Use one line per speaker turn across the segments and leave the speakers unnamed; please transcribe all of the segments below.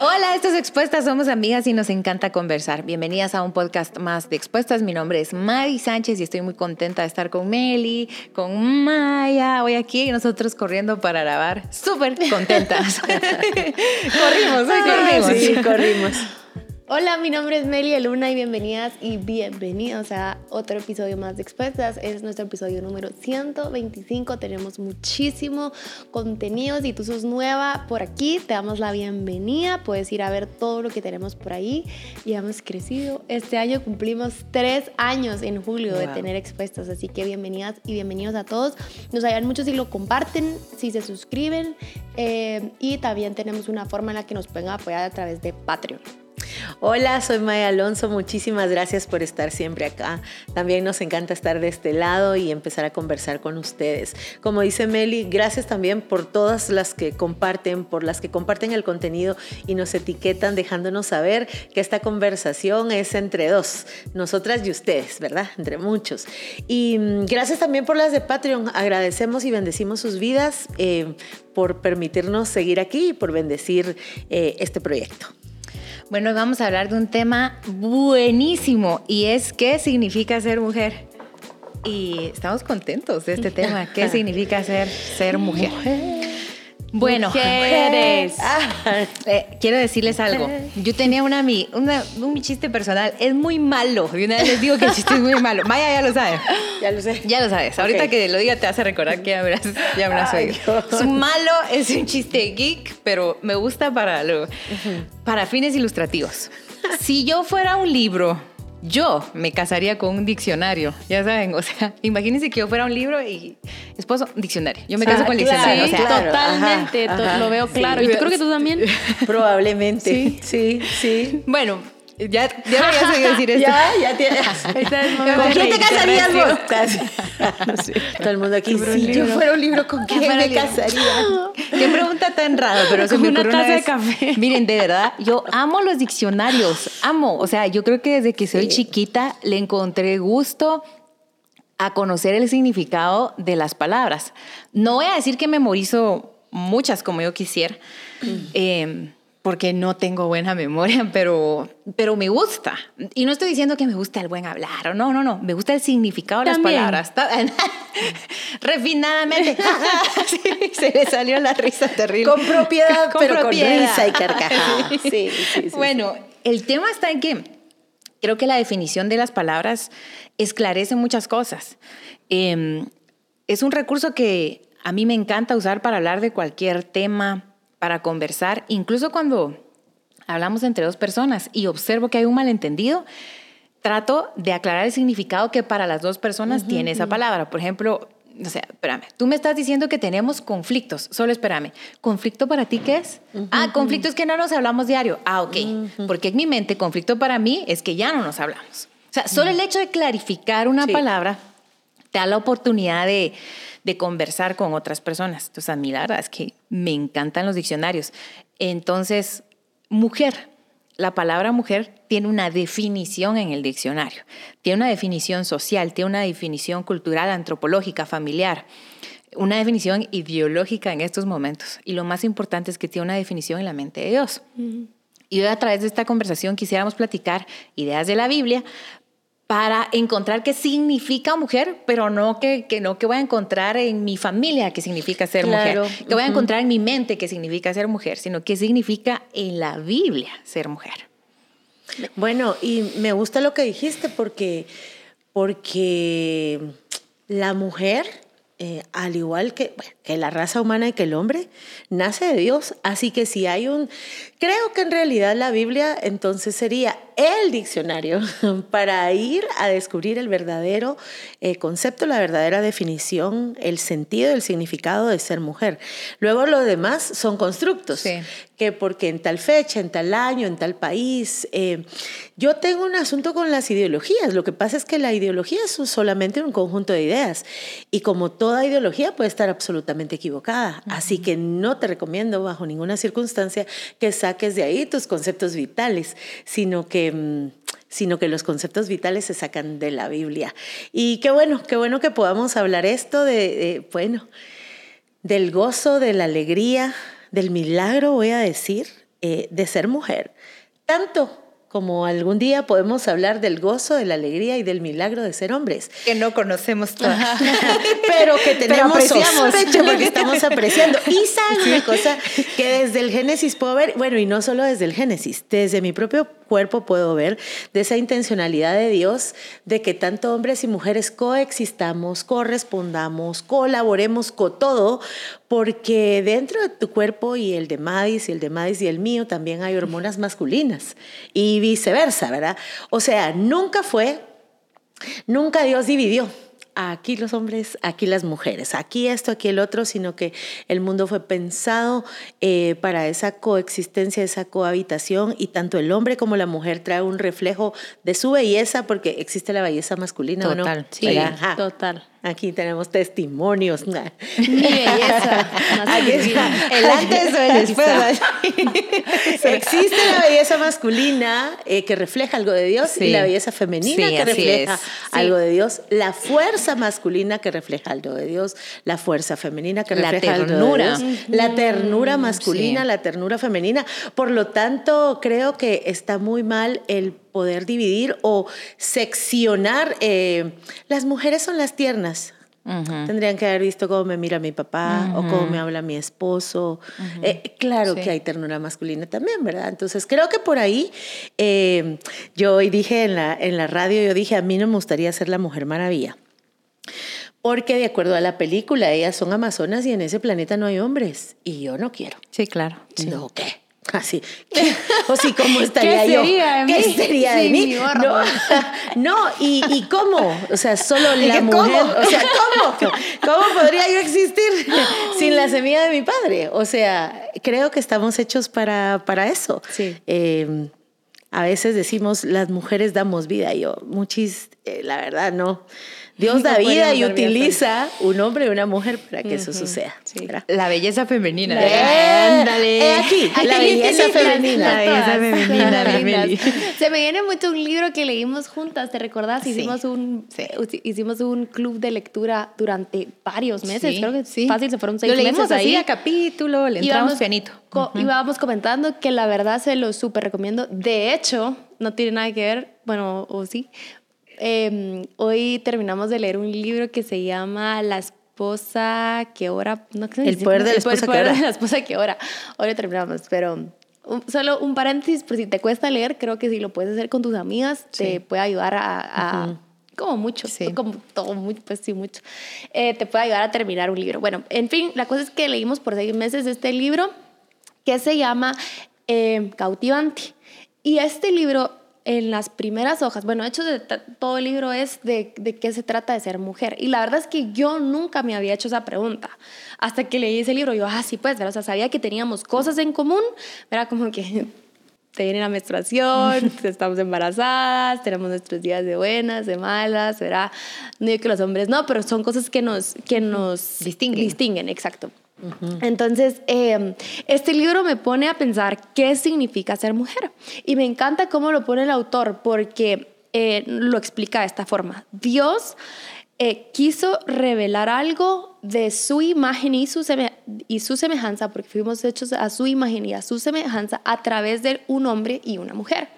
Hola, esto es Expuestas, somos amigas y nos encanta conversar. Bienvenidas a un podcast más de Expuestas. Mi nombre es Mari Sánchez y estoy muy contenta de estar con Meli, con Maya, hoy aquí y nosotros corriendo para grabar. Súper contentas. corrimos, hoy corrimos.
Sí, corrimos.
Hola, mi nombre es Meli Luna y bienvenidas y bienvenidos a otro episodio más de Expuestas. Es nuestro episodio número 125. Tenemos muchísimo contenido. Si tú sos nueva por aquí, te damos la bienvenida. Puedes ir a ver todo lo que tenemos por ahí. Y hemos crecido. Este año cumplimos tres años en julio de tener Expuestas. Así que bienvenidas y bienvenidos a todos. Nos ayudan mucho si lo comparten, si se suscriben. Eh, y también tenemos una forma en la que nos pueden apoyar a través de Patreon.
Hola, soy Maya Alonso. Muchísimas gracias por estar siempre acá. También nos encanta estar de este lado y empezar a conversar con ustedes. Como dice Meli, gracias también por todas las que comparten, por las que comparten el contenido y nos etiquetan dejándonos saber que esta conversación es entre dos, nosotras y ustedes, ¿verdad? Entre muchos. Y mm, gracias también por las de Patreon. Agradecemos y bendecimos sus vidas eh, por permitirnos seguir aquí y por bendecir eh, este proyecto.
Bueno, vamos a hablar de un tema buenísimo y es qué significa ser mujer. Y estamos contentos de este tema. ¿Qué significa ser, ser mujer? Bueno, mujeres. Eh, quiero decirles algo. Yo tenía una, una, un chiste personal. Es muy malo. Y una vez les digo que el chiste es muy malo. Maya ya lo sabe.
Ya lo sé.
Ya lo sabes. Ahorita que lo diga te hace recordar que ya habrás, ya habrás oído. Es malo, es un chiste geek, pero me gusta para, lo, para fines ilustrativos. Si yo fuera un libro yo me casaría con un diccionario, ya saben, o sea, imagínense que yo fuera un libro y esposo, diccionario. Yo me caso con el diccionario.
Sí, totalmente, lo veo claro. y yo creo que tú también.
Probablemente. Sí, sí, sí.
Bueno, ya, ya voy a seguir decir esto.
Ya, ya tienes. ¿Con quién te casarías vos? Todo el mundo aquí, si yo fuera un libro, ¿con quién me casaría?
Qué pregunta tan rara, pero se me
una taza de café.
Miren, de verdad, yo amo los diccionarios, amo. O sea, yo creo que desde que soy chiquita le encontré gusto a conocer el significado de las palabras. No voy a decir que memorizo muchas como yo quisiera. Eh, porque no tengo buena memoria, pero, pero me gusta. Y no estoy diciendo que me gusta el buen hablar, no, no, no, me gusta el significado de las palabras. Refinadamente. se le salió la risa terrible.
Con propiedad, pero con risa y carcajada.
Sí, sí, bueno, el tema está en que creo que la definición de las palabras esclarece muchas cosas. Em, es un recurso que a mí me encanta usar para hablar de cualquier tema para conversar, incluso cuando hablamos entre dos personas y observo que hay un malentendido, trato de aclarar el significado que para las dos personas tiene esa palabra. Por ejemplo, o sea, espérame, tú me estás diciendo que tenemos conflictos, solo espérame. ¿Conflicto para ti qué es? ah, conflicto es que no nos hablamos diario. Ah, ok. Porque en mi mente, conflicto para mí es que ya no nos hablamos. O sea, solo el hecho de clarificar una palabra te da la oportunidad de, de conversar con otras personas. Entonces, a mí la verdad es que me encantan los diccionarios. Entonces, mujer, la palabra mujer tiene una definición en el diccionario, tiene una definición social, tiene una definición cultural, antropológica, familiar, una definición ideológica en estos momentos. Y lo más importante es que tiene una definición en la mente de Dios. Y hoy a través de esta conversación quisiéramos platicar ideas de la Biblia para encontrar qué significa mujer, pero no que, que, no que voy a encontrar en mi familia qué significa ser mujer, que voy a encontrar en mi mente qué significa ser mujer, sino qué significa en la Biblia ser mujer.
Bueno, y me gusta lo que dijiste porque, porque la mujer, eh, al igual que, que la raza humana y que el hombre, nace de Dios. Así que si hay un, creo que en realidad la Biblia entonces sería el diccionario para ir a descubrir el verdadero eh, concepto, la verdadera definición, el sentido, el significado de ser mujer. Luego lo demás son constructos, que porque en tal fecha, en tal año, en tal país. Eh, yo tengo un asunto con las ideologías. Lo que pasa es que la ideología es solamente un conjunto de ideas y como toda ideología puede estar absolutamente equivocada. Así que no te recomiendo bajo ninguna circunstancia que saques de ahí tus conceptos vitales, sino que Em, sino que los conceptos vitales se sacan de la Biblia. Y qué bueno, qué bueno que podamos hablar esto de, bueno, del gozo, de la alegría, del milagro, voy a decir, eh, de ser mujer, tanto como algún día podemos hablar del gozo, de la alegría y del milagro de ser hombres.
Que no conocemos todas.
Pero que tenemos
Pero
sospecha porque estamos apreciando. Y saben una cosa que desde el Génesis puedo ver, bueno, y no solo desde el Génesis, desde mi propio cuerpo puedo ver de esa intencionalidad de Dios de que tanto hombres y mujeres coexistamos, correspondamos, colaboremos con todo, porque dentro de tu cuerpo y el de Madis y el de Madis y el mío también hay hormonas masculinas y viceversa, ¿verdad? O sea, nunca fue, nunca Dios dividió aquí los hombres, aquí las mujeres, aquí esto, aquí el otro, sino que el mundo fue pensado eh, para esa coexistencia, esa cohabitación y tanto el hombre como la mujer trae un reflejo de su belleza porque existe la belleza masculina. ¿o no?
Total,
Sí, total.
Aquí tenemos testimonios.
Mi belleza.
El antes o el después.
Existe la belleza masculina eh, que refleja algo de Dios y la belleza femenina
Sí,
que refleja algo de Dios, la fuerza masculina que refleja algo de Dios, la fuerza femenina que
La
refleja algo de
ternura.
Dios, la ternura masculina,
Sí.
la ternura femenina. Por lo tanto, creo que está muy mal el poder dividir o seccionar. eh, las mujeres son las tiernas. Tendrían que haber visto cómo me mira mi papá o cómo me habla mi esposo. Eh, claro
Sí.
que hay ternura masculina también, ¿verdad? Entonces creo que por ahí, eh, yo hoy dije en la, en la radio, yo dije, a mí no me gustaría ser la Mujer Maravilla. Porque de acuerdo a la película, ellas son amazonas y en ese planeta no hay hombres. Y yo no quiero.
Sí, claro.
No, ¿qué? Así. ¿qué? O sí, ¿cómo estaría yo?
sería de
¿Qué
mí?
sería de
Sin
mí? No, no, y, y cómo? O sea, solo
¿Y
la
qué
mujer.
cómo?
O sea, ¿cómo? ¿Cómo podría yo existir sin la semilla de mi padre? O sea, creo que estamos hechos para, para eso.
Sí.
Eh, a veces decimos, las mujeres damos vida. Y yo, muchis, eh, la verdad, no. Dios da vida y utiliza un hombre y una mujer para que eso suceda.
Sí.
La belleza femenina.
Eh,
Ándale.
eh, aquí, la belleza femenina.
La belleza
Todas,
femenina. Meli.
Se me viene mucho un libro que leímos juntas, ¿te recordás?
Sí.
Hicimos un
Sí.
hicimos un club de lectura durante varios meses,
Sí,
creo que
sí.
fácil, se fueron seis
Lo leímos
meses
así
ahí.
a capítulo, le entramos pianito.
co- íbamos comentando que la verdad se lo súper recomiendo. De hecho, no tiene nada que ver, bueno, o sí. Eh, hoy terminamos de leer un libro que se llama La esposa que ora. No, ¿qué se
El poder de la
El
esposa que
poder
ora.
de la esposa que ora. Hoy lo terminamos, pero un- solo un paréntesis, por si te cuesta leer, creo que si lo puedes hacer con tus amigas, te
Sí.
puede ayudar a... a- Como mucho,
Sí.
como todo, mucho, pues sí, mucho. Eh, te puede ayudar a terminar un libro. Bueno, en fin, la cosa es que leímos por seis meses este libro que se llama eh, Cautivante. Y este libro, en las primeras hojas, bueno, de hecho, de todo el libro es de, de qué se trata de ser mujer. Y la verdad es que yo nunca me había hecho esa pregunta. Hasta que leí ese libro, yo, ah, sí, pues, ¿verdad? o sea, sabía que teníamos cosas en común, era como que te viene la menstruación, estamos embarazadas, tenemos nuestros días de buenas, de malas, ¿verdad? No digo que los hombres no, pero son cosas que nos, que nos
Distinguen.
distinguen, exacto. Entonces, eh, este libro me pone a pensar qué significa ser mujer. Y me encanta cómo lo pone el autor, porque eh, lo explica de esta forma. Dios eh, quiso revelar algo de su imagen y su, y su semejanza, porque fuimos hechos a su imagen y a su semejanza a través de un hombre y una mujer.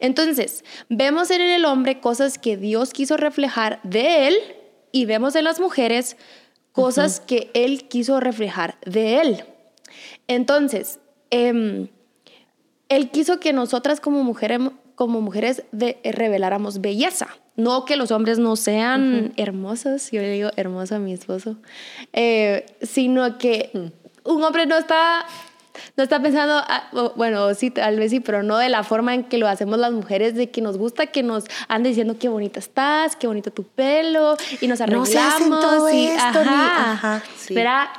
Entonces, vemos en el hombre cosas que Dios quiso reflejar de él y vemos en las mujeres cosas que él quiso reflejar de él. Entonces, em, él quiso que nosotras como, mujeres como mujeres de- reveláramos belleza. No que los hombres no sean hermosos, yo le digo hermoso a mi esposo, eh, sino que un hombre no está, no está pensando, ah, bueno, sí, tal vez sí, pero no de la forma en que lo hacemos las mujeres, de que nos gusta que nos anden diciendo qué bonita estás, qué bonito tu pelo, y nos
No
arreglamos.
hacen todo
y,
esto, ni-
ajá,
ajá.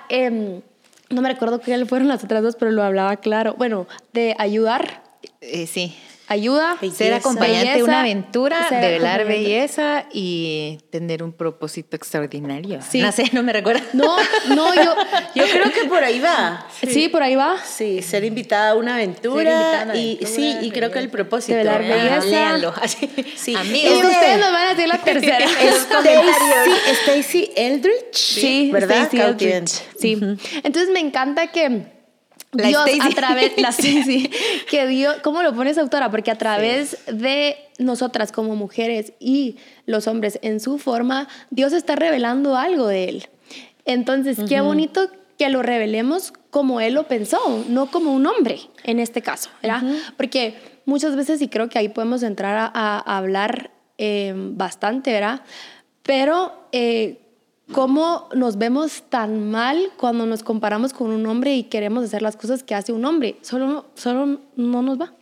Em, no me recuerdo qué fueron las otras dos, pero lo hablaba claro. Bueno, de ayudar,
Eh, sí.
Ayuda,
Belleza.
Ser acompañante de una
belleza,
aventura, develar belleza y tener un propósito extraordinario.
Sí.
No sé, no me recuerdo.
No, no, yo,
Yo creo que por ahí va.
sí. por ahí va.
Sí, ser invitada a una aventura.
Ser invitada a una
y
aventura,
sí, y creo que el propósito.
Develar
Ah,
belleza.
Léanlo. Así.
Sí.
Y
Amigos.
ustedes nos van a decir la tercera.
Stacy, Stacy Eldridge.
Sí,
¿verdad? Cautivante.
Eldridge. Sí. Entonces me encanta que
La
Dios a través, la Stacy, que Dios, ¿cómo lo pones autora? Porque a través de nosotras como mujeres y los hombres en su forma, Dios está revelando algo de él. Entonces, qué bonito que lo revelemos como él lo pensó, no como un hombre en este caso, ¿verdad? Porque muchas veces, y creo que ahí podemos entrar a, a hablar eh, bastante, ¿verdad? Pero eh, cómo nos vemos tan mal cuando nos comparamos con un hombre y queremos hacer las cosas que hace un hombre. Solo, solo no nos va.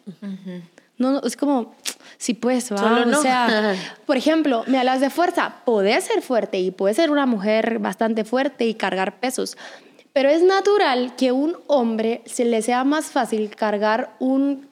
No, no, es como, sí pues, va.
Solo no.
O sea, por ejemplo, me hablas de fuerza. Podés ser fuerte y puedes ser una mujer bastante fuerte y cargar pesos. Pero es natural que un hombre se le sea más fácil cargar un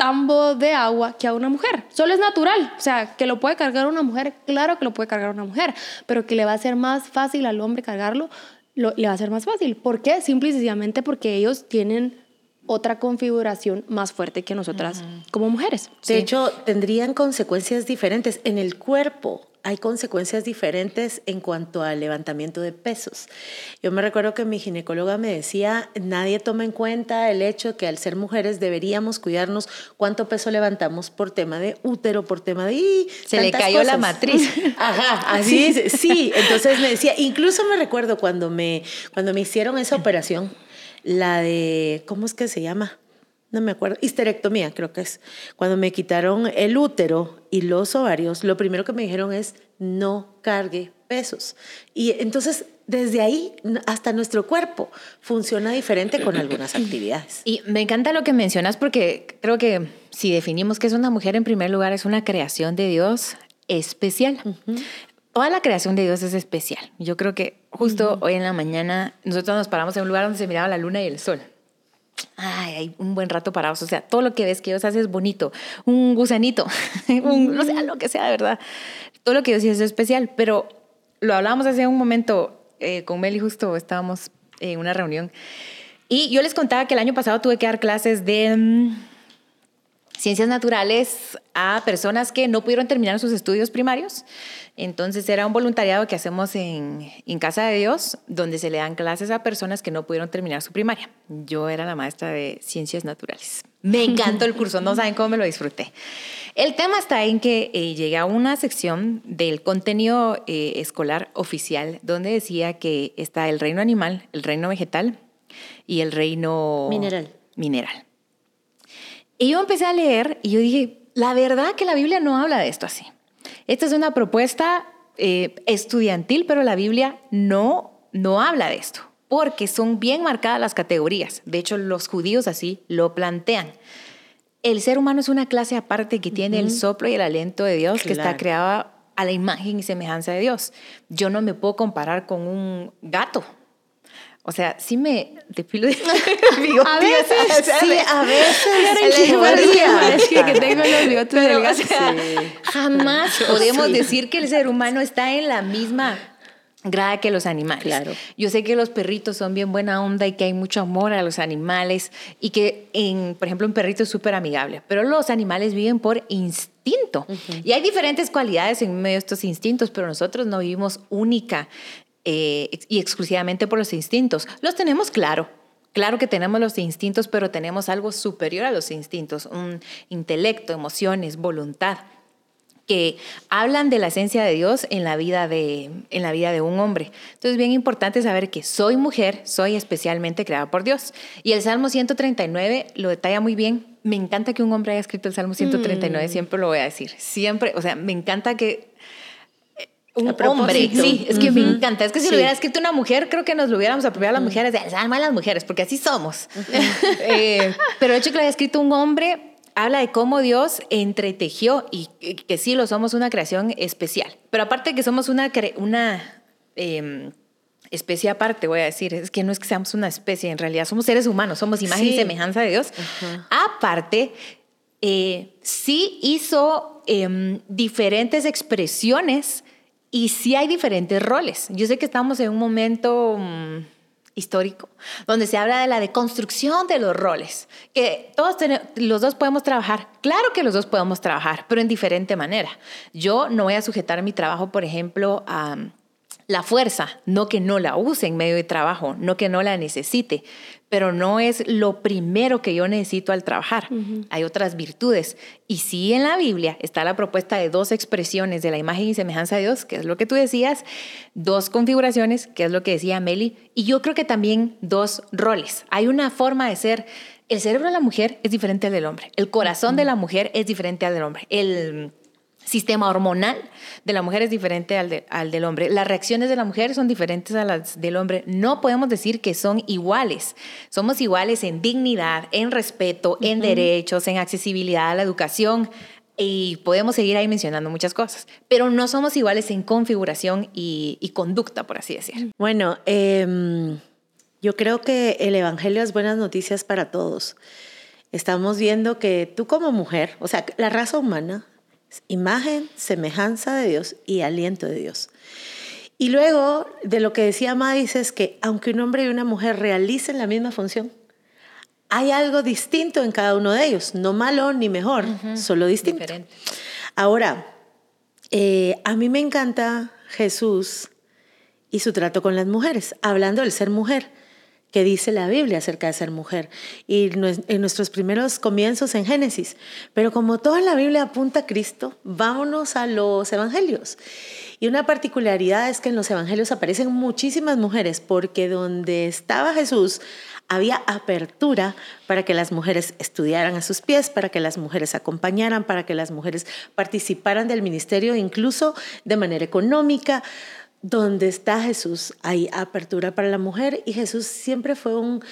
tambo de agua que a una mujer. Solo es natural. O sea, que lo puede cargar una mujer, claro que lo puede cargar una mujer, pero que le va a ser más fácil al hombre cargarlo, lo- le va a ser más fácil. ¿Por qué? Simple y sencillamente porque ellos tienen otra configuración más fuerte que nosotras como mujeres.
De hecho, tendrían consecuencias diferentes. En el cuerpo hay consecuencias diferentes en cuanto al levantamiento de pesos. Yo me recuerdo que mi ginecóloga me decía, nadie toma en cuenta el hecho que al ser mujeres deberíamos cuidarnos cuánto peso levantamos por tema de útero, por tema de... ¡ih!
Se le cayó la
cosas".
matriz.
Ajá, así es. Sí, entonces me decía, incluso me recuerdo cuando me, cuando me hicieron esa operación, la de, ¿cómo es que se llama? No me acuerdo, histerectomía creo que es. Cuando me quitaron el útero y los ovarios, lo primero que me dijeron es no cargue pesos. Y entonces desde ahí hasta nuestro cuerpo funciona diferente con algunas actividades.
Y me encanta lo que mencionas porque creo que si definimos que es una mujer, en primer lugar es una creación de Dios especial. Toda la creación de Dios es especial. Yo creo que justo hoy en la mañana nosotros nos paramos en un lugar donde se miraba la luna y el sol. Ay, hay un buen rato parados. O sea, todo lo que ves que Dios hace es bonito. Un gusanito, un, no sé, lo que sea, de verdad. Todo lo que Dios hace es especial. Pero lo hablábamos hace un momento eh, con Meli, justo estábamos en una reunión. Y yo les contaba que el año pasado tuve que dar clases de mm, ciencias naturales a personas que no pudieron terminar sus estudios primarios. Entonces era un voluntariado que hacemos en, en Casa de Dios, donde se le dan clases a personas que no pudieron terminar su primaria. Yo era la maestra de ciencias naturales. Me encantó el curso, no saben cómo me lo disfruté. El tema está en que eh, llegué a una sección del contenido eh, escolar oficial, donde decía que está el reino animal, el reino vegetal y el reino
Mineral.
mineral. Y yo empecé a leer y yo dije, la verdad que la Biblia no habla de esto así. Esta es una propuesta eh, estudiantil, pero la Biblia no, no habla de esto, porque son bien marcadas las categorías. De hecho, los judíos así lo plantean. El ser humano es una clase aparte que tiene el soplo y el aliento de Dios, que está creada a la imagen y semejanza de Dios. Yo no me puedo comparar con un gato. O sea, sí me depilo de
A veces,
Sí, a veces.
Es que, que tengo los bigotes
Pero,
del
o
gato.
sea, jamás podemos
sí.
decir que el ser humano está en la misma grada que los animales.
Claro.
Yo sé que los perritos son bien buena onda y que hay mucho amor a los animales y que, en, por ejemplo, un perrito es súper amigable, pero los animales viven por instinto. Y hay diferentes cualidades en medio de estos instintos, pero nosotros no vivimos única eh, y exclusivamente por los instintos. Los tenemos claro. Claro que tenemos los instintos, pero tenemos algo superior a los instintos, un intelecto, emociones, voluntad que hablan de la esencia de Dios en la vida de, en la vida de un hombre. Entonces, bien importante saber que soy mujer, soy especialmente creada por Dios. Y el Salmo 139 lo detalla muy bien. Me encanta que un hombre haya escrito el Salmo 139, siempre lo voy a decir. Siempre, o sea, me encanta que un hombre, sí, es que me encanta. Es que si
Sí.
lo hubiera escrito una mujer, creo que nos lo hubiéramos apropiado a las mujeres, de alma de las mujeres, porque así somos. Eh, pero el hecho que lo haya escrito un hombre habla de cómo Dios entretejió y que sí lo somos una creación especial. Pero aparte de que somos una, una eh, especie aparte, voy a decir, es que no es que seamos una especie, en realidad somos seres humanos, somos imagen y semejanza de Dios. Aparte, eh, sí hizo em, diferentes expresiones y sí hay diferentes roles. Yo sé que estamos en un momento mm, histórico donde se habla de la deconstrucción de los roles, que todos tene- los dos podemos trabajar. Claro que los dos podemos trabajar, pero en diferente manera. Yo no voy a sujetar mi trabajo, por ejemplo, a mm, la fuerza, no que no la use en medio de trabajo, no que no la necesite, pero no es lo primero que yo necesito al trabajar. Hay otras virtudes. Y sí en la Biblia está la propuesta de dos expresiones de la imagen y semejanza de Dios, que es lo que tú decías, dos configuraciones, que es lo que decía Meli, y yo creo que también dos roles. Hay una forma de ser el cerebro de la mujer es diferente al del hombre, el corazón de la mujer es diferente al del hombre, el sistema hormonal de la mujer es diferente al, al, del hombre. Las reacciones de la mujer son diferentes a las del hombre. No podemos decir que son iguales. Somos iguales en dignidad, en respeto, en derechos, en accesibilidad a la educación. Y podemos seguir ahí mencionando muchas cosas, pero no somos iguales en configuración y, conducta, por así decir.
Bueno, em, yo creo que el Evangelio es buenas noticias para todos. Estamos viendo que tú como mujer, o sea, la raza humana, imagen, semejanza de Dios y aliento de Dios. Y luego de lo que decía Madis es que aunque un hombre y una mujer realicen la misma función, hay algo distinto en cada uno de ellos, no malo ni mejor, solo distinto. Ahora, eh, a mí me encanta Jesús y su trato con las mujeres, hablando del ser mujer que dice la Biblia acerca de ser mujer y en nuestros primeros comienzos en Génesis. Pero como toda la Biblia apunta a Cristo, vámonos a los evangelios. Y una particularidad es que en los evangelios aparecen muchísimas mujeres porque donde estaba Jesús había apertura para que las mujeres estudiaran a sus pies, para que las mujeres acompañaran, para que las mujeres participaran del ministerio incluso de manera económica donde está Jesús, hay apertura para la mujer y Jesús siempre fue un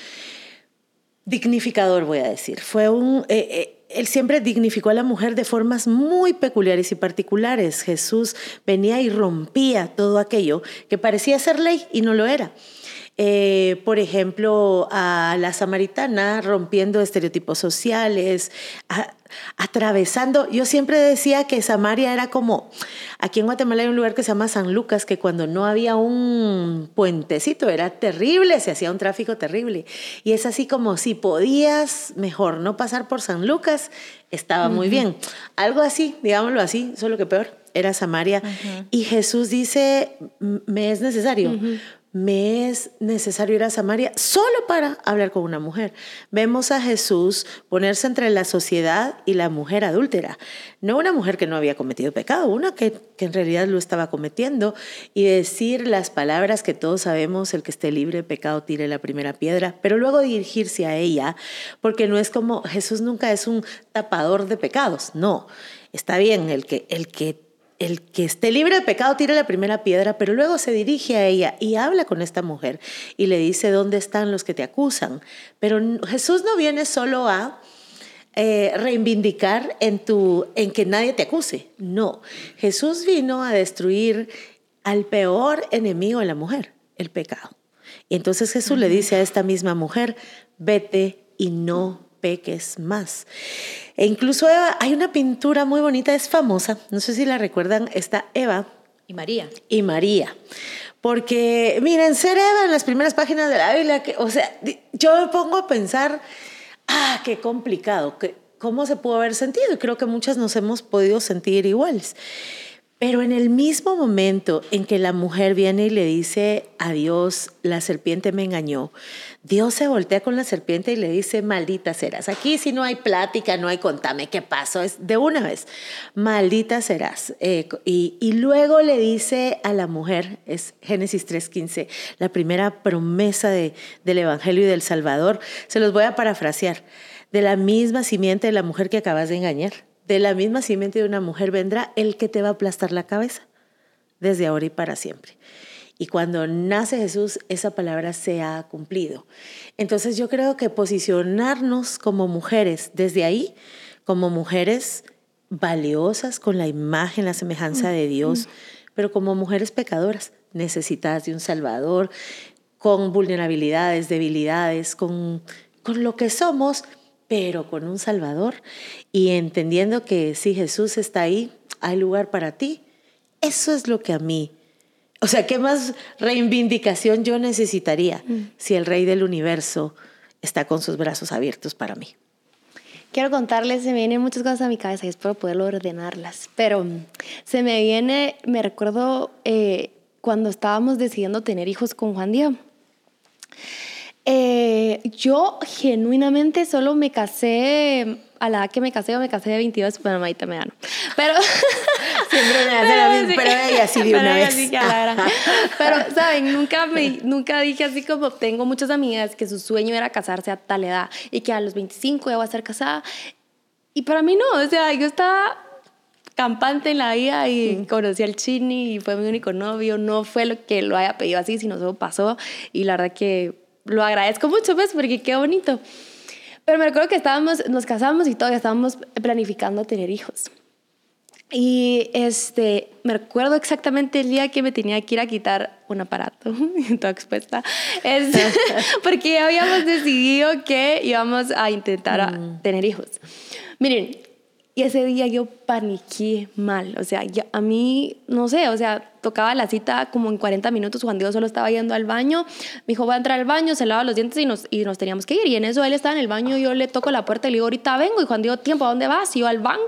dignificador, voy a decir. Fue un, eh, eh, él siempre dignificó a la mujer de formas muy peculiares y particulares. Jesús venía y rompía todo aquello que parecía ser ley y no lo era. Eh, por ejemplo, a la samaritana rompiendo estereotipos sociales, atravesando. Yo siempre decía que Samaria era como, aquí en Guatemala hay un lugar que se llama San Lucas, que cuando no había un puentecito era terrible, se hacía un tráfico terrible. Y es así como si podías mejor no pasar por San Lucas, estaba muy bien. Algo así, digámoslo así, solo que peor, era Samaria. Y Jesús dice, me es necesario me es necesario ir a Samaria solo para hablar con una mujer. Vemos a Jesús ponerse entre la sociedad y la mujer adúltera. No una mujer que no había cometido pecado, una que, en realidad lo estaba cometiendo y decir las palabras que todos sabemos, el que esté libre de pecado tire la primera piedra, pero luego dirigirse a ella, porque no es como Jesús nunca es un tapador de pecados, no. Está bien, el que, el que el que esté libre de pecado tira la primera piedra, pero luego se dirige a ella y habla con esta mujer y le dice, ¿dónde están los que te acusan? Pero Jesús no viene solo a eh, reivindicar en, tu, en que nadie te acuse, no. Jesús vino a destruir al peor enemigo de la mujer, el pecado. Y entonces Jesús le dice a esta misma mujer, vete y no peques más. E incluso Eva, hay una pintura muy bonita, es famosa, no sé si la recuerdan, está Eva.
Y María.
Y María. Porque, miren, ser Eva en las primeras páginas de la Biblia, que, o sea, yo me pongo a pensar, ah, qué complicado, que, cómo se pudo haber sentido. Y creo que muchas nos hemos podido sentir iguales. Pero en el mismo momento en que la mujer viene y le dice a Dios, la serpiente me engañó, Dios se voltea con la serpiente y le dice, maldita serás. Aquí si no hay plática, no hay contame qué pasó, es de una vez, maldita serás. Eh, y, luego le dice a la mujer, es Génesis 3.15, la primera promesa de, del Evangelio y del Salvador, se los voy a parafrasear, de la misma simiente de la mujer que acabas de engañar de la misma simiente de una mujer vendrá el que te va a aplastar la cabeza, desde ahora y para siempre. Y cuando nace Jesús, esa palabra se ha cumplido. Entonces yo creo que posicionarnos como mujeres desde ahí, como mujeres valiosas con la imagen, la semejanza de Dios, pero como mujeres pecadoras, necesitadas de un Salvador, con vulnerabilidades, debilidades, con, con lo que somos, pero con un Salvador y entendiendo que si Jesús está ahí, hay lugar para ti. Eso es lo que a mí, o sea, ¿qué más reivindicación yo necesitaría mm. si el Rey del Universo está con sus brazos abiertos para mí?
Quiero contarles, se me vienen muchas cosas a mi cabeza y espero poderlo ordenarlas, pero se me viene, me recuerdo eh, cuando estábamos decidiendo tener hijos con Juan Diego. Eh, yo genuinamente solo me casé a la edad que me casé, yo me casé de 22, bueno, ahí me gano. Pero
siempre me hace la misma, pero ella sí de una vez.
pero, ¿saben? Nunca, me, nunca dije así como tengo muchas amigas que su sueño era casarse a tal edad y que a los 25 iba a estar casada. Y para mí no, o sea, yo estaba campante en la vida y conocí al Chini y fue mi único novio. No fue lo que lo haya pedido así, sino solo pasó. Y la verdad que lo agradezco mucho, pues, porque qué bonito. Pero me recuerdo que estábamos, nos casamos y todavía estábamos planificando tener hijos. Y este, me recuerdo exactamente el día que me tenía que ir a quitar un aparato, toda expuesta, es, porque habíamos decidido que íbamos a intentar mm. tener hijos. Miren, y ese día yo paniqué mal, o sea, a mí, no sé, o sea, tocaba la cita como en 40 minutos, Juan Diego solo estaba yendo al baño, me dijo, voy a entrar al baño, se lava los dientes y nos, y nos teníamos que ir. Y en eso él estaba en el baño, yo le toco la puerta y le digo, ahorita vengo. Y Juan Diego, tiempo, ¿a dónde vas? Y yo al banco.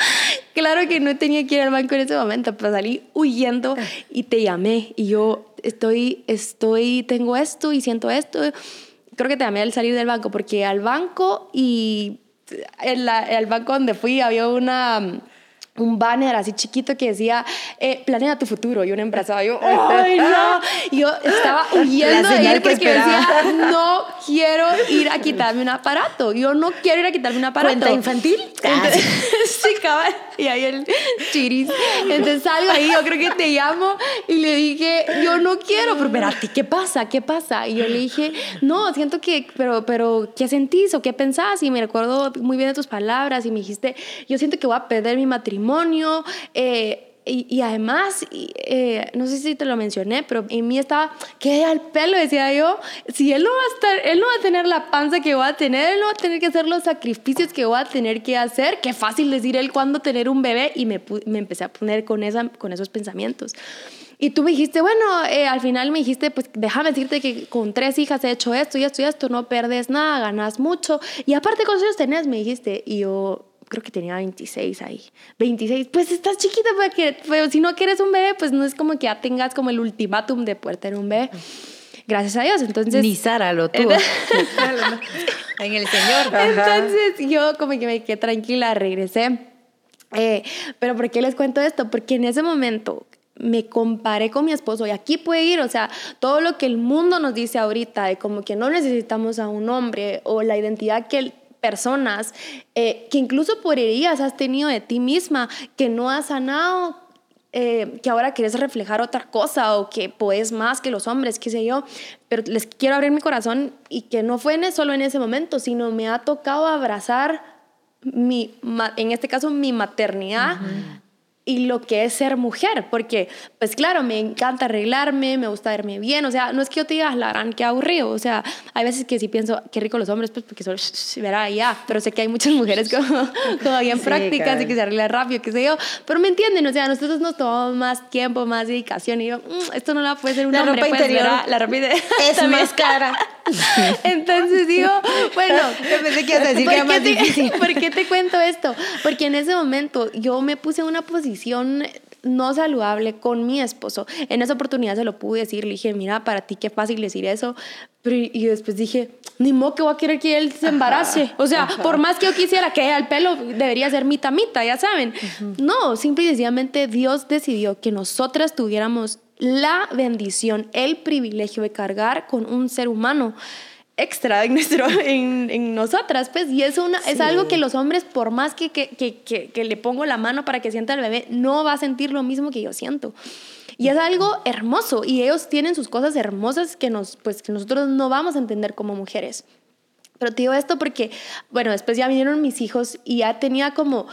claro que no tenía que ir al banco en ese momento, pero salí huyendo y te llamé. Y yo estoy, estoy, tengo esto y siento esto. Creo que te llamé al salir del banco, porque al banco y en, el banco donde fui había una un banner así chiquito que decía eh, planea tu futuro y una embarazada yo ay no. Yo estaba huyendo de ir porque decía no quiero ir a quitarme un aparato yo no quiero ir a quitarme un aparato
¿Cuenta infantil?
Entonces, sí. cabal. Y ahí el chiris. Entonces salgo ahí yo creo que te llamo y le dije yo no quiero pero, a ti qué pasa qué pasa y yo le dije no siento que pero pero qué sentís o qué pensás y me recuerdo muy bien de tus palabras y me dijiste yo siento que voy a perder mi matrimonio eh, y, además, eh, no sé si te lo mencioné, pero en mí estaba, que al pelo, decía yo, si él no va a estar, él no va a tener la panza que va a tener, él no va a tener que hacer los sacrificios que va a tener que hacer, qué fácil decir él cuando tener un bebé, y me, me empecé a poner con, esa, con esos pensamientos. Y tú me dijiste, bueno, eh, al final me dijiste, pues déjame decirte que con tres hijas he hecho esto y esto y esto, no perdes nada, ganas mucho. Y aparte, con ellos tenés? Me dijiste. Y yo, creo que tenía 26 ahí. 26, pues estás chiquita, porque, pero si no quieres un bebé, pues no es como que ya tengas como el ultimátum de poder tener un bebé. Gracias a Dios, entonces...
Ni Sara lo tuvo. en el Señor.
Entonces yo como que me quedé tranquila, regresé. Eh, pero ¿por qué les cuento esto? Porque en ese momento me comparé con mi esposo y aquí puede ir, o sea, todo lo que el mundo nos dice ahorita de como que no necesitamos a un hombre o la identidad que personas eh, que incluso por heridas has tenido de ti misma, que no has sanado, eh, que ahora quieres reflejar otra cosa o que puedes más que los hombres, qué sé yo, pero les quiero abrir mi corazón y que no fue solo en ese momento, sino me ha tocado abrazar mi, en este caso mi maternidad y lo que es ser mujer, porque pues claro, me encanta arreglarme, me gusta verme bien, o sea, no es que yo te diga, la gran, qué aburrido, o sea, hay veces que sí pienso, qué rico los hombres, pues porque solo verá ya, pero sé que hay muchas mujeres como, todavía en prácticas y que se arreglan rápido, qué sé yo, pero me entienden, o sea, nosotros nos tomamos más tiempo, más dedicación y yo, mm, esto no la puede ser un
la
hombre,
ropa
pues,
interior.
la ropa
es más cara.
Entonces digo, bueno,
pensé que ibas a decir que era más difícil.
¿Por qué te cuento esto? Porque en ese momento yo me puse en una posición no saludable con mi esposo. En esa oportunidad se lo pude decir, le dije, mira, para ti qué fácil decir eso. Pero y después dije, ni modo que voy a querer que él se embarace. o sea, por más que yo quisiera que el pelo debería ser mitad, ya saben. No, simple y sencillamente Dios decidió que nosotras tuviéramos la bendición, el privilegio de cargar con un ser humano extra en, nuestro, en, en, nosotras, pues, y es, una, es algo que los hombres, por más que, que, que, que, le pongo la mano para que sienta el bebé, no va a sentir lo mismo que yo siento. Y es algo hermoso, y ellos tienen sus cosas hermosas que, nos, pues, que nosotros no vamos a entender como mujeres. Pero te digo esto porque, bueno, después ya vinieron mis hijos y ya tenía como...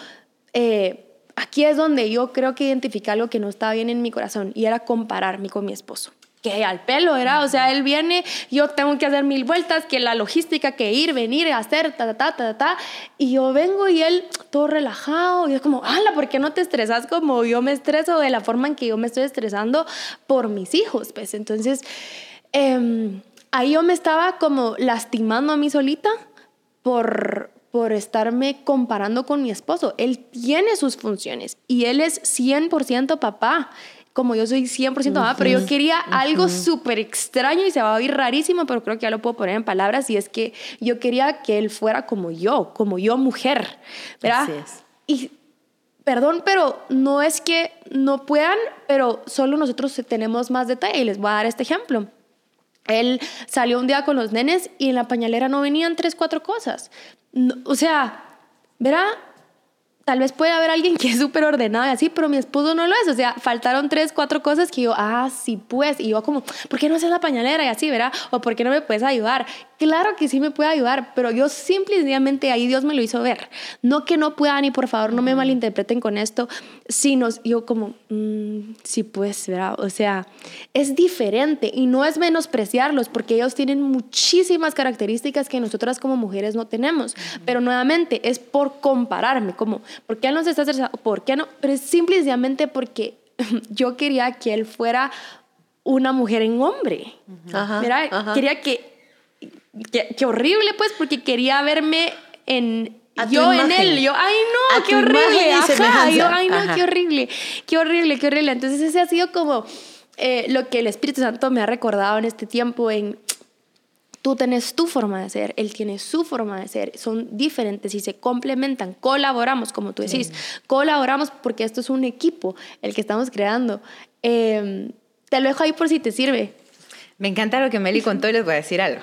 Eh, aquí es donde yo creo que identifiqué algo que no estaba bien en mi corazón y era compararme con mi esposo que al pelo, era, O sea, él viene, yo tengo que hacer mil vueltas, que la logística, que ir, venir, hacer, ta, ta, ta, ta, ta, y yo vengo y él todo relajado, y es como, ala, ¿por qué no te estresas como yo me estreso de la forma en que yo me estoy estresando por mis hijos? Pues entonces, em, ahí yo me estaba como lastimando a mí solita por, por estarme comparando con mi esposo. Él tiene sus funciones y él es 100% papá como yo soy 100% mamá, pero yo quería algo súper extraño y se va a oír rarísimo, pero creo que ya lo puedo poner en palabras y es que yo quería que él fuera como yo, como yo mujer, ¿verdad?
Así es.
Y perdón, pero no es que no puedan, pero solo nosotros tenemos más detalle y les voy a dar este ejemplo. Él salió un día con los nenes y en la pañalera no venían tres, cuatro cosas. No, o sea, ¿verdad? Tal vez puede haber alguien que es súper ordenado y así, pero mi esposo no lo es. O sea, faltaron tres, cuatro cosas que yo, ah, sí, pues. Y yo como, ¿por qué no haces la pañalera y así, verdad? O ¿por qué no me puedes ayudar? Claro que sí me puede ayudar, pero yo simplemente ahí Dios me lo hizo ver. No que no puedan y por favor no me malinterpreten con esto, sino yo como, mm, sí, pues, ¿verdad? O sea, es diferente y no es menospreciarlos porque ellos tienen muchísimas características que nosotras como mujeres no tenemos. Pero nuevamente es por compararme, como, ¿por qué él no se está estresando? ¿Por qué no? Pero es simplemente porque yo quería que él fuera una mujer en hombre.
Ajá,
Mira. Quería que, que, que horrible, pues, porque quería verme en Yo en él. Yo, ay no,
A
qué horrible. Ajá, yo, ay no,
Ajá.
qué horrible, qué horrible, qué horrible. Entonces ese ha sido como eh, lo que el Espíritu Santo me ha recordado en este tiempo en Tú tienes tu forma de ser, él tiene su forma de ser, son diferentes y se complementan, colaboramos, como tú decís, colaboramos porque esto es un equipo el que estamos creando. Eh, te lo dejo ahí por si te sirve.
Me encanta lo que Meli contó y les voy a decir algo.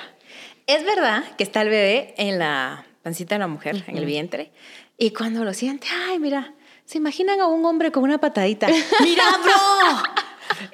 Es verdad que está el bebé en la pancita de la mujer, en el vientre, y cuando lo siente, ay, mira, ¿se imaginan a un hombre con una patadita? ¡Mira, bro!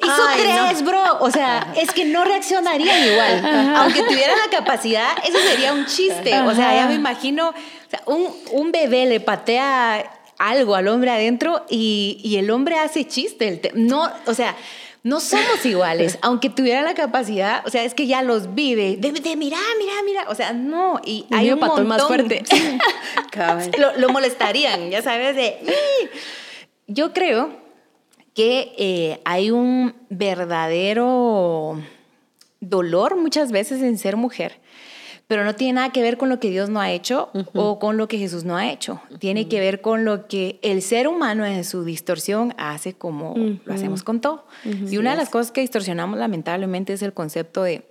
Hizo
Ay,
tres,
no.
bro. O sea, es que no reaccionarían igual. Aunque tuvieran la capacidad, eso sería un chiste. O sea, ya me imagino, o sea, un, un bebé le patea algo al hombre adentro y, y el hombre hace chiste. No, o sea, no somos iguales, aunque tuviera la capacidad, o sea, es que ya los vive, de, de mira, mira, mira, o sea, no, y hay un
pató más
montón-
fuerte.
Lo, lo molestarían, ya sabes, de... Yo creo que eh, hay un verdadero dolor muchas veces en ser mujer, pero no tiene nada que ver con lo que Dios no ha hecho o con lo que Jesús no ha hecho. Tiene que ver con lo que el ser humano en su distorsión hace como lo hacemos con todo. Y una de las cosas que distorsionamos lamentablemente es el concepto de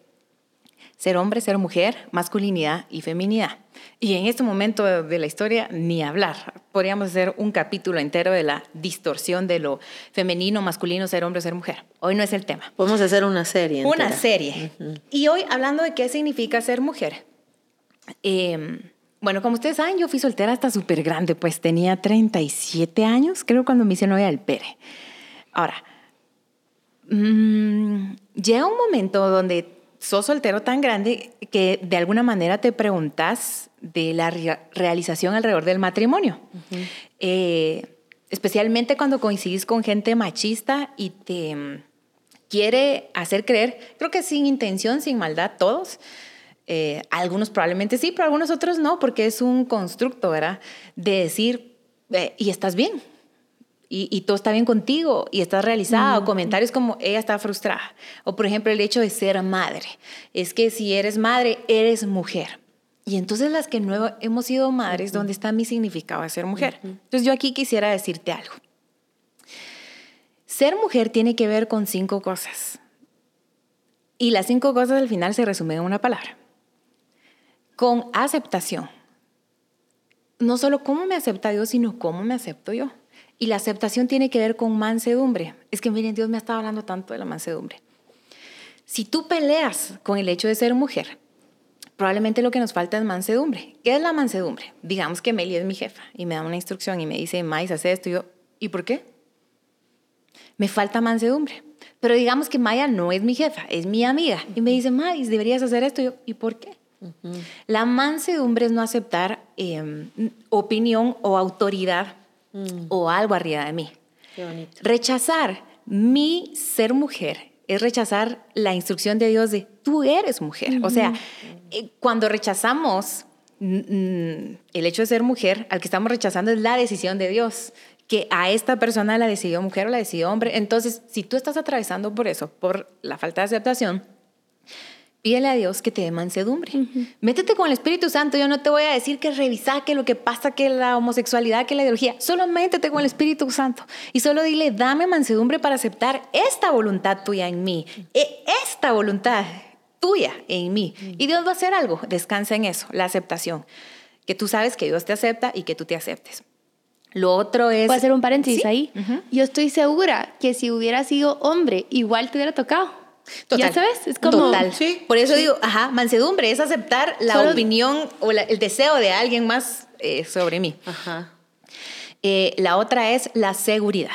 ser hombre, ser mujer, masculinidad y feminidad. Y en este momento de la historia, ni hablar. Podríamos hacer un capítulo entero de la distorsión de lo femenino, masculino, ser hombre, ser mujer. Hoy no es el tema.
Podemos hacer una serie.
Una serie. Y hoy hablando de qué significa ser mujer. Eh, bueno, como ustedes saben, yo fui soltera hasta súper grande, pues tenía 37 años, creo, cuando me hice novia del Pere. Ahora, mm, llega un momento donde sos soltero tan grande que de alguna manera te preguntas de la re- realización alrededor del matrimonio. Eh, especialmente cuando coincidís con gente machista y te mm, quiere hacer creer, creo que sin intención, sin maldad, todos. Eh, algunos probablemente sí, pero algunos otros no, porque es un constructo, ¿verdad? De decir, eh, y estás bien, y, y todo está bien contigo y estás realizada. O comentarios como ella está frustrada. O por ejemplo el hecho de ser madre. Es que si eres madre, eres mujer. Y entonces las que no hemos sido madres, ¿dónde está mi significado de ser mujer? Entonces yo aquí quisiera decirte algo. Ser mujer tiene que ver con cinco cosas. Y las cinco cosas al final se resumen en una palabra. Con aceptación. No solo cómo me acepta Dios, sino cómo me acepto yo. Y la aceptación tiene que ver con mansedumbre. Es que miren, Dios me ha estado hablando tanto de la mansedumbre. Si tú peleas con el hecho de ser mujer, probablemente lo que nos falta es mansedumbre. ¿Qué es la mansedumbre? Digamos que Meli es mi jefa y me da una instrucción y me dice, Mais, hace esto. Y yo, ¿y por qué? Me falta mansedumbre. Pero digamos que Maya no es mi jefa, es mi amiga. Y me dice, Mais, deberías hacer esto. Y yo, ¿y por qué? La mansedumbre es no aceptar eh, opinión o autoridad o algo arriba de mí.
Qué bonito.
Rechazar mi ser mujer es rechazar la instrucción de Dios de tú eres mujer. O sea, eh, cuando rechazamos mm, mm, el hecho de ser mujer, al que estamos rechazando es la decisión de Dios, que a esta persona la decidió mujer o la decidió hombre. Entonces, si tú estás atravesando por eso, por la falta de aceptación, pídele a Dios que te dé mansedumbre. Métete con el Espíritu Santo. Yo no te voy a decir que revisa que lo que pasa, que la homosexualidad, que la ideología. Solo métete con el Espíritu Santo. Y solo dile, dame mansedumbre para aceptar esta voluntad tuya en mí. E- Esta voluntad tuya en mí. Y Dios va a hacer algo. Descansa en eso, la aceptación. Que tú sabes que Dios te acepta y que tú te aceptes. Lo otro es...
Puedo hacer un paréntesis
Sí.
ahí. Yo estoy segura que si hubiera sido hombre, igual te hubiera tocado.
Total.
Ya sabes, es como...
Total.
Sí,
Por eso digo, ajá, mansedumbre es aceptar la
Solo-
opinión o la- el deseo de alguien más eh, sobre mí.
Ajá.
Eh, la otra es la seguridad.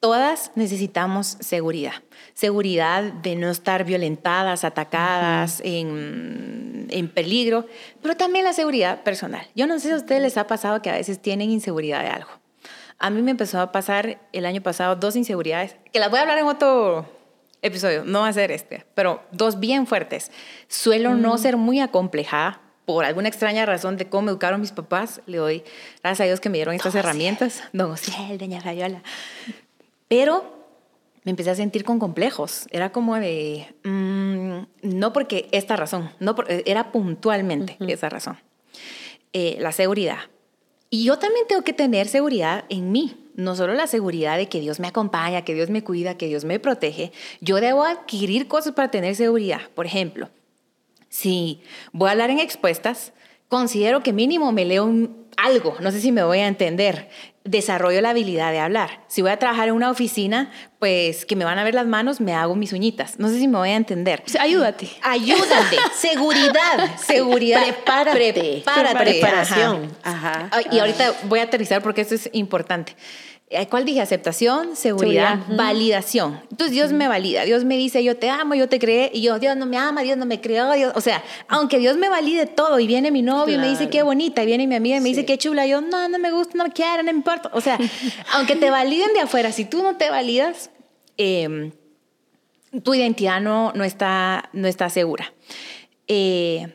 Todas necesitamos seguridad. Seguridad de no estar violentadas, atacadas, en, en peligro, pero también la seguridad personal. Yo no sé si a ustedes les ha pasado que a veces tienen inseguridad de algo. A mí me empezó a pasar el año pasado dos inseguridades, que las voy a hablar en otro episodio, no va a ser este, pero dos bien fuertes. Suelo no ser muy acomplejada por alguna extraña razón de cómo me educaron mis papás. Le doy gracias a Dios que me dieron estas herramientas. Don Ociel, doña Fabiola. Pero me empecé a sentir con complejos. Era como de, mm, no porque esta razón, no por- era puntualmente esa razón. Eh, la seguridad. Y yo también tengo que tener seguridad en mí. No solo la seguridad de que Dios me acompaña, que Dios me cuida, que Dios me protege. Yo debo adquirir cosas para tener seguridad. Por ejemplo, si voy a hablar en expuestas, considero que mínimo me leo algo, no sé si me voy a entender, desarrollo la habilidad de hablar. Si voy a trabajar en una oficina, pues que me van a ver las manos, me hago mis uñitas. No sé si me voy a entender.
Ayúdate.
Ayúdate, seguridad, seguridad.
Prepárate.
Prepárate.
Preparación.
Ajá. Y ahorita voy a aterrizar porque esto es importante. Eh, ¿Cuál dije? Aceptación, seguridad,
Seguridad.
validación. Entonces Dios me valida, Dios me dice, yo te amo, yo te creé, y yo, Dios no me ama, Dios no me creó, Dios, o sea, aunque Dios me valide todo, y viene mi novio y me dice qué bonita, y viene mi amiga y me dice qué chula, yo, no, no me gusta, no me quiere, no me importa. O sea, aunque te validen de afuera, si tú no te validas, eh, tu identidad no, no, está, no está segura. Eh,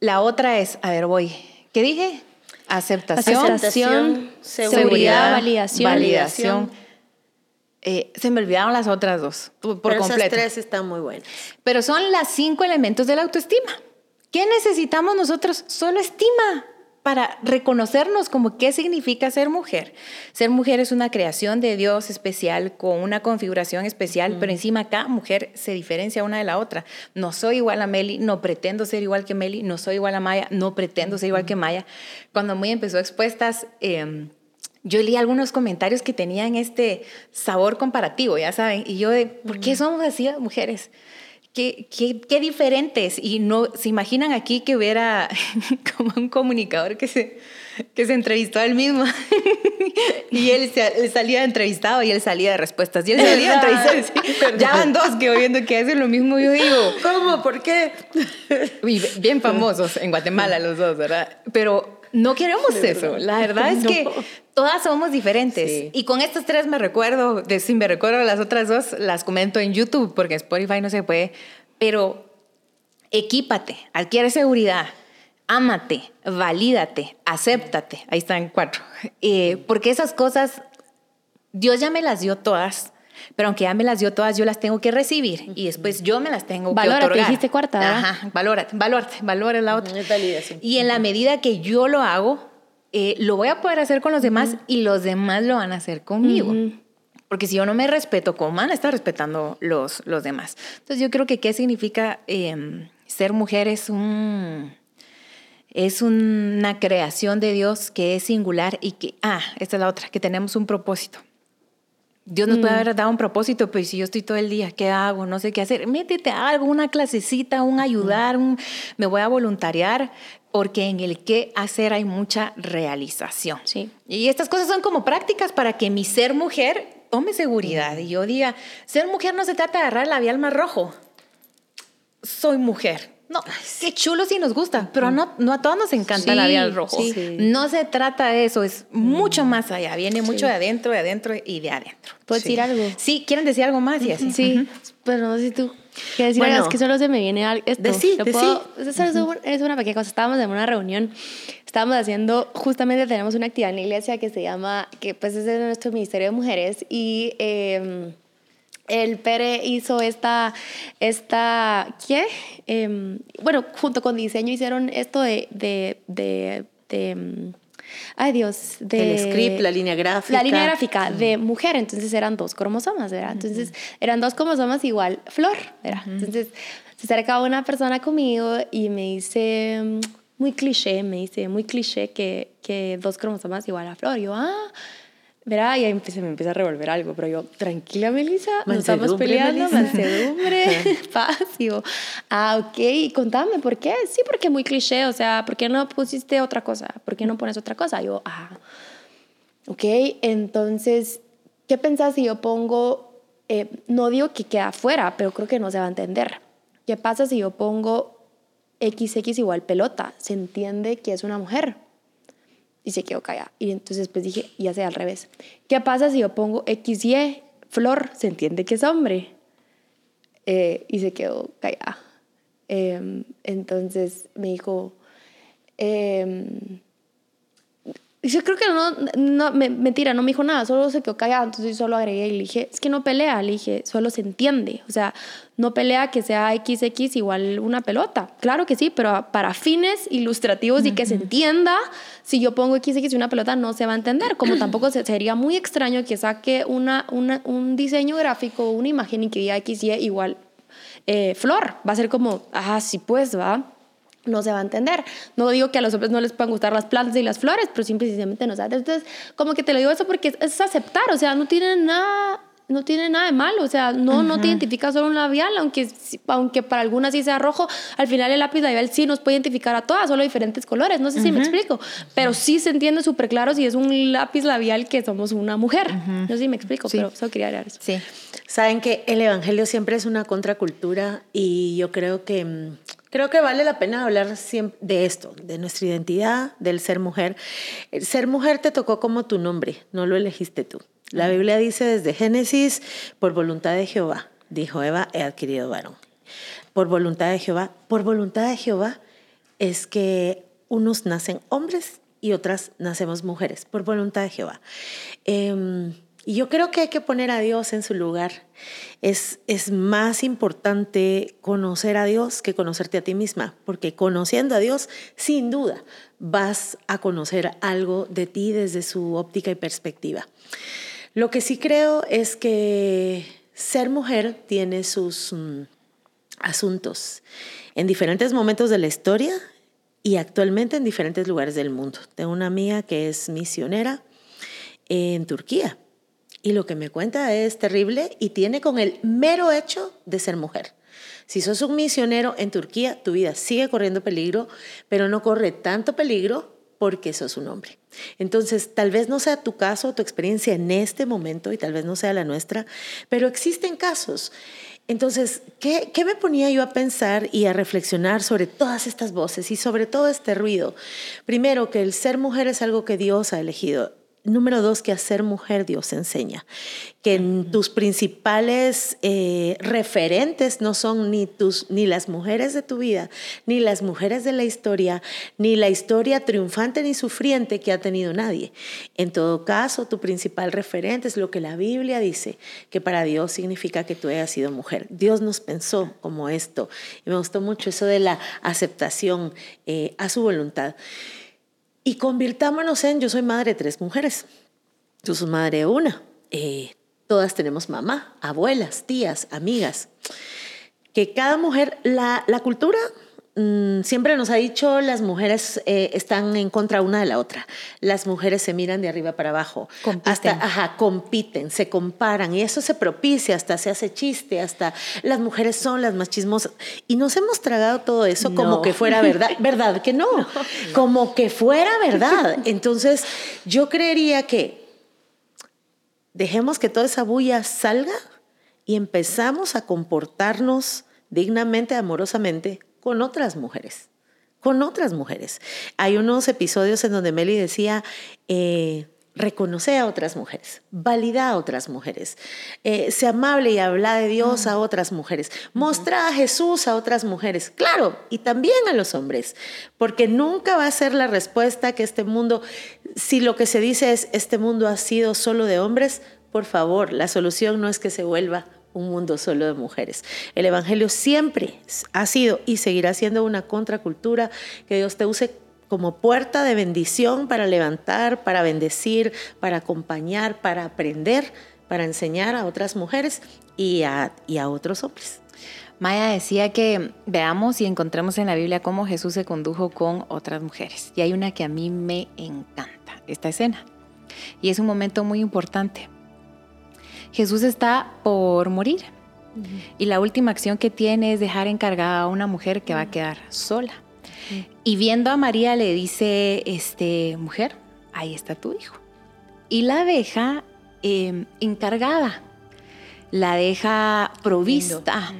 la otra es, a ver, voy, ¿qué dije? Aceptación,
Aceptación,
seguridad,
seguridad, validación.
validación. Eh, se me olvidaron las otras dos, por
Pero
completo.
esas tres están muy buenas.
Pero son las cinco elementos de la autoestima. ¿Qué necesitamos nosotros? Solo estima para reconocernos como qué significa ser mujer. Ser mujer es una creación de Dios especial, con una configuración especial, pero encima cada mujer se diferencia una de la otra. No soy igual a Meli, no pretendo ser igual que Meli, no soy igual a Maya, no pretendo ser igual que Maya. Cuando muy empezó expuestas... eh, yo leí algunos comentarios que tenían este sabor comparativo, ya saben, y yo de, ¿por qué somos así las mujeres? Qué, qué, qué diferentes. Y no, se imaginan aquí que hubiera como un comunicador que se, que se entrevistó a él mismo y él, se, él salía entrevistado y él salía de respuestas. Y él salía
¿Verdad?
entrevistas. Ya van dos que oyendo que hacen lo mismo. Yo digo,
¿Cómo? ¿Por qué?
y bien famosos en Guatemala los dos, ¿verdad? Pero no queremos eso. La verdad es que todas somos diferentes.
Sí.
Y con estas tres me recuerdo, de, si me recuerdo las otras dos, las comento en YouTube porque Spotify no se puede. Pero equípate, adquiere seguridad, ámate, valídate, acéptate. Ahí están cuatro. Eh, porque esas cosas, Dios ya me las dio todas. Pero aunque ya me las dio todas, yo las tengo que recibir y después yo me las tengo
Valórate,
que otorgar.
dijiste cuarta, ¿verdad?
Ajá, valórate, valórate, valora la otra.
Es validación.
Y en la medida que yo lo hago, eh, lo voy a poder hacer con los demás y los demás lo van a hacer conmigo.
Ujú.
Porque si yo no me respeto, ¿cómo van a estar respetando los, los demás? Entonces yo creo que qué significa eh, ser mujer es un... Es una creación de Dios que es singular y que, ah, esta es la otra, que tenemos un propósito. Dios nos puede haber dado un propósito, pero si yo estoy todo el día, ¿qué hago? No sé qué hacer. Métete a algo, una clasecita, un ayudar, un, me voy a voluntariar, porque en el qué hacer hay mucha realización.
Sí.
Y estas cosas son como prácticas para que mi ser mujer tome seguridad y yo diga, ser mujer no se trata de agarrar el labial más rojo. Soy mujer. No, qué chulo si nos gusta, pero no, no a todos nos encanta el
Sí,
labial rojo.
sí.
No se trata de eso, es mucho más allá, viene mucho de adentro, de adentro y de adentro.
¿Puedo decir algo?
Sí, ¿quieren decir algo más? Y así.
Sí, pero no sé si tú quieres decir
Bueno,
algo, es que solo se me viene algo. Esto,
decí,
es, un- es una pequeña cosa. Estábamos en una reunión, estábamos haciendo, justamente tenemos una actividad en la iglesia que se llama, que pues es de nuestro Ministerio de Mujeres y... eh, el Pere hizo esta, esta ¿qué? Em, bueno, junto con diseño hicieron esto de, de, de, de em, ay Dios, de...
El script, la línea gráfica.
La línea gráfica de mujer, entonces eran dos cromosomas, ¿verdad? Entonces eran dos cromosomas igual flor, ¿verdad? Entonces se acerca una persona conmigo y me dice, mm, muy cliché, me dice, muy cliché que, que dos cromosomas igual a flor. Y yo, ah, verá, y ahí se me empieza a revolver algo, pero yo, tranquila, Melissa, no estamos peleando, Melissa. mansedumbre, paz. Y yo, ah, ok, y contame, ¿por qué? Sí, porque muy cliché, o sea, ¿por qué no pusiste otra cosa? ¿Por qué no pones otra cosa? yo, ah, ok, entonces, ¿qué pensás si yo pongo, eh, no digo que queda afuera, pero creo que no se va a entender. ¿Qué pasa si yo pongo XX igual pelota? Se entiende que es una mujer y se quedó callada. Y entonces pues dije, ya sea al revés. ¿Qué pasa si yo pongo XY, flor, se entiende que es hombre? Eh, y se quedó callada. Em, entonces me dijo, eh, yo creo que no, no me, mentira, no me dijo nada, solo se quedó callada, entonces solo agregué y le dije, es que no pelea, le dije, solo se entiende, o sea, no pelea que sea XX igual una pelota, claro que sí, pero para fines ilustrativos y que se entienda, si yo pongo XX y una pelota no se va a entender, como tampoco sería muy extraño que saque una, una, un diseño gráfico, una imagen y que diga XY igual eh, flor, va a ser como, ah, sí pues, va no se va a entender. No digo que a los hombres no les puedan gustar las plantas y las flores, pero simplemente no se Entonces, como que te lo digo eso porque es, aceptar, o sea, no tiene nada no tiene nada de malo, o sea, no, no te identifica solo un labial, aunque, aunque para algunas sí sea rojo, al final el lápiz labial sí nos puede identificar a todas, solo diferentes colores, no sé si me explico, pero sí se entiende súper claro si es un lápiz labial que somos una mujer, no sé si me explico, pero solo quería agregar eso.
Sí. Saben que el Evangelio siempre es una contracultura y yo creo que mm, Creo que vale la pena hablar de esto, de nuestra identidad, del ser mujer. El ser mujer te tocó como tu nombre, no lo elegiste tú. La Biblia dice desde Génesis, por voluntad de Jehová, dijo Eva, he adquirido varón. Por voluntad de Jehová, por voluntad de Jehová es que unos nacen hombres y otras nacemos mujeres, por voluntad de Jehová. Em, y yo creo que hay que poner a Dios en su lugar. Es, es más importante conocer a Dios que conocerte a ti misma, porque conociendo a Dios, sin duda, vas a conocer algo de ti desde su óptica y perspectiva. Lo que sí creo es que ser mujer tiene sus mm, asuntos en diferentes momentos de la historia y actualmente en diferentes lugares del mundo. Tengo una amiga que es misionera en Turquía y lo que me cuenta es terrible y tiene con el mero hecho de ser mujer. Si sos un misionero en Turquía, tu vida sigue corriendo peligro, pero no corre tanto peligro porque sos un hombre. Entonces, tal vez no sea tu caso, tu experiencia en este momento, y tal vez no sea la nuestra, pero existen casos. Entonces, ¿qué, ¿qué, me ponía yo a pensar y a reflexionar sobre todas estas voces y sobre todo este ruido? Primero, que el ser mujer es algo que Dios ha elegido. Número dos, que hacer mujer Dios enseña. Que tus principales eh, referentes no son ni, tus, ni las mujeres de tu vida, ni las mujeres de la historia, ni la historia triunfante ni sufriente que ha tenido nadie. En todo caso, tu principal referente es lo que la Biblia dice, que para Dios significa que tú hayas sido mujer. Dios nos pensó como esto. Y me gustó mucho eso de la aceptación eh, a su voluntad. Y convirtámonos en, yo soy madre de tres mujeres, tú sos madre de una, eh, todas tenemos mamá, abuelas, tías, amigas, que cada mujer, la, la cultura Mm, siempre nos ha dicho las mujeres eh, están en contra una de la otra. Las mujeres se miran de arriba para abajo.
Compiten.
Hasta, ajá, compiten, se comparan y eso se propicia, hasta se hace chiste, hasta las mujeres son las más chismosas. Y nos hemos tragado todo eso como que fuera verdad. ¿Verdad que no? Como que fuera verdad. Entonces, yo creería que dejemos que toda esa bulla salga y empezamos a comportarnos dignamente, amorosamente con otras mujeres, con otras mujeres. Hay unos episodios en donde Meli decía, eh, reconoce a otras mujeres, valida a otras mujeres, eh, sea amable y habla de Dios a otras mujeres, mostra a Jesús a otras mujeres, claro, y también a los hombres, porque nunca va a ser la respuesta que este mundo, si lo que se dice es, este mundo ha sido solo de hombres, por favor, la solución no es que se vuelva un mundo solo de mujeres. El Evangelio siempre ha sido y seguirá siendo una contracultura que Dios te use como puerta de bendición para levantar, para bendecir, para acompañar, para aprender, para enseñar a otras mujeres y a, otros hombres.
Maya decía que veamos y encontremos en la Biblia cómo Jesús se condujo con otras mujeres. Y hay una que a mí me encanta, esta escena. Y es un momento muy importante. Jesús está por morir. Y la última acción que tiene es dejar encargada a una mujer que va a quedar sola. Y viendo a María le dice, este, mujer, ahí está tu hijo. Y la deja em, encargada, la deja provista.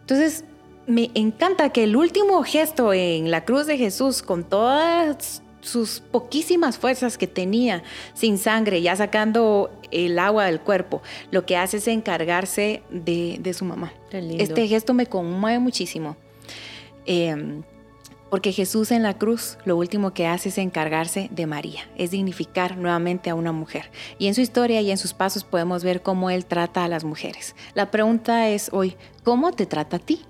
Entonces, me encanta que el último gesto en la cruz de Jesús, con todas sus poquísimas fuerzas que tenía, sin sangre, ya sacando el agua del cuerpo, lo que hace es encargarse de, su mamá. Este gesto me conmueve muchísimo. Em, porque Jesús en la cruz lo último que hace es encargarse de María, es dignificar nuevamente a una mujer. Y en su historia y en sus pasos podemos ver cómo Él trata a las mujeres. La pregunta es hoy, ¿cómo te trata a ti?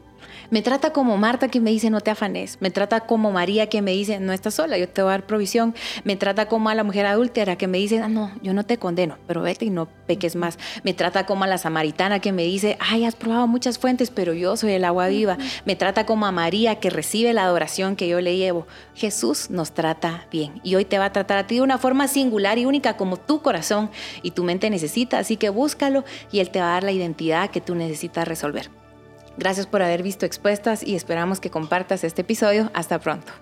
Me trata como Marta que me dice no te afanes. Me trata como María que me dice no estás sola, yo te voy a dar provisión. Me trata como a la mujer adúltera que me dice ah, no, yo no te condeno, pero vete y no peques más. Me trata como a la samaritana que me dice ay, has probado muchas fuentes, pero yo soy el agua viva. Me trata como a María que recibe la adoración que yo le llevo. Jesús nos trata bien y hoy te va a tratar a ti de una forma singular y única como tu corazón y tu mente necesita. Así que búscalo y Él te va a dar la identidad que tú necesitas resolver. Gracias por haber visto Expuestas y esperamos que compartas este episodio. Hasta pronto.